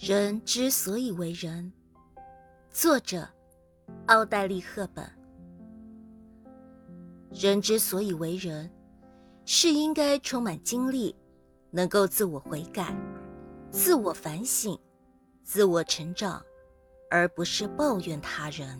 人之所以为人。作者奥黛丽赫本。人之所以为人是应该充满精力能够自我悔改自我反省自我成长而不是抱怨他人。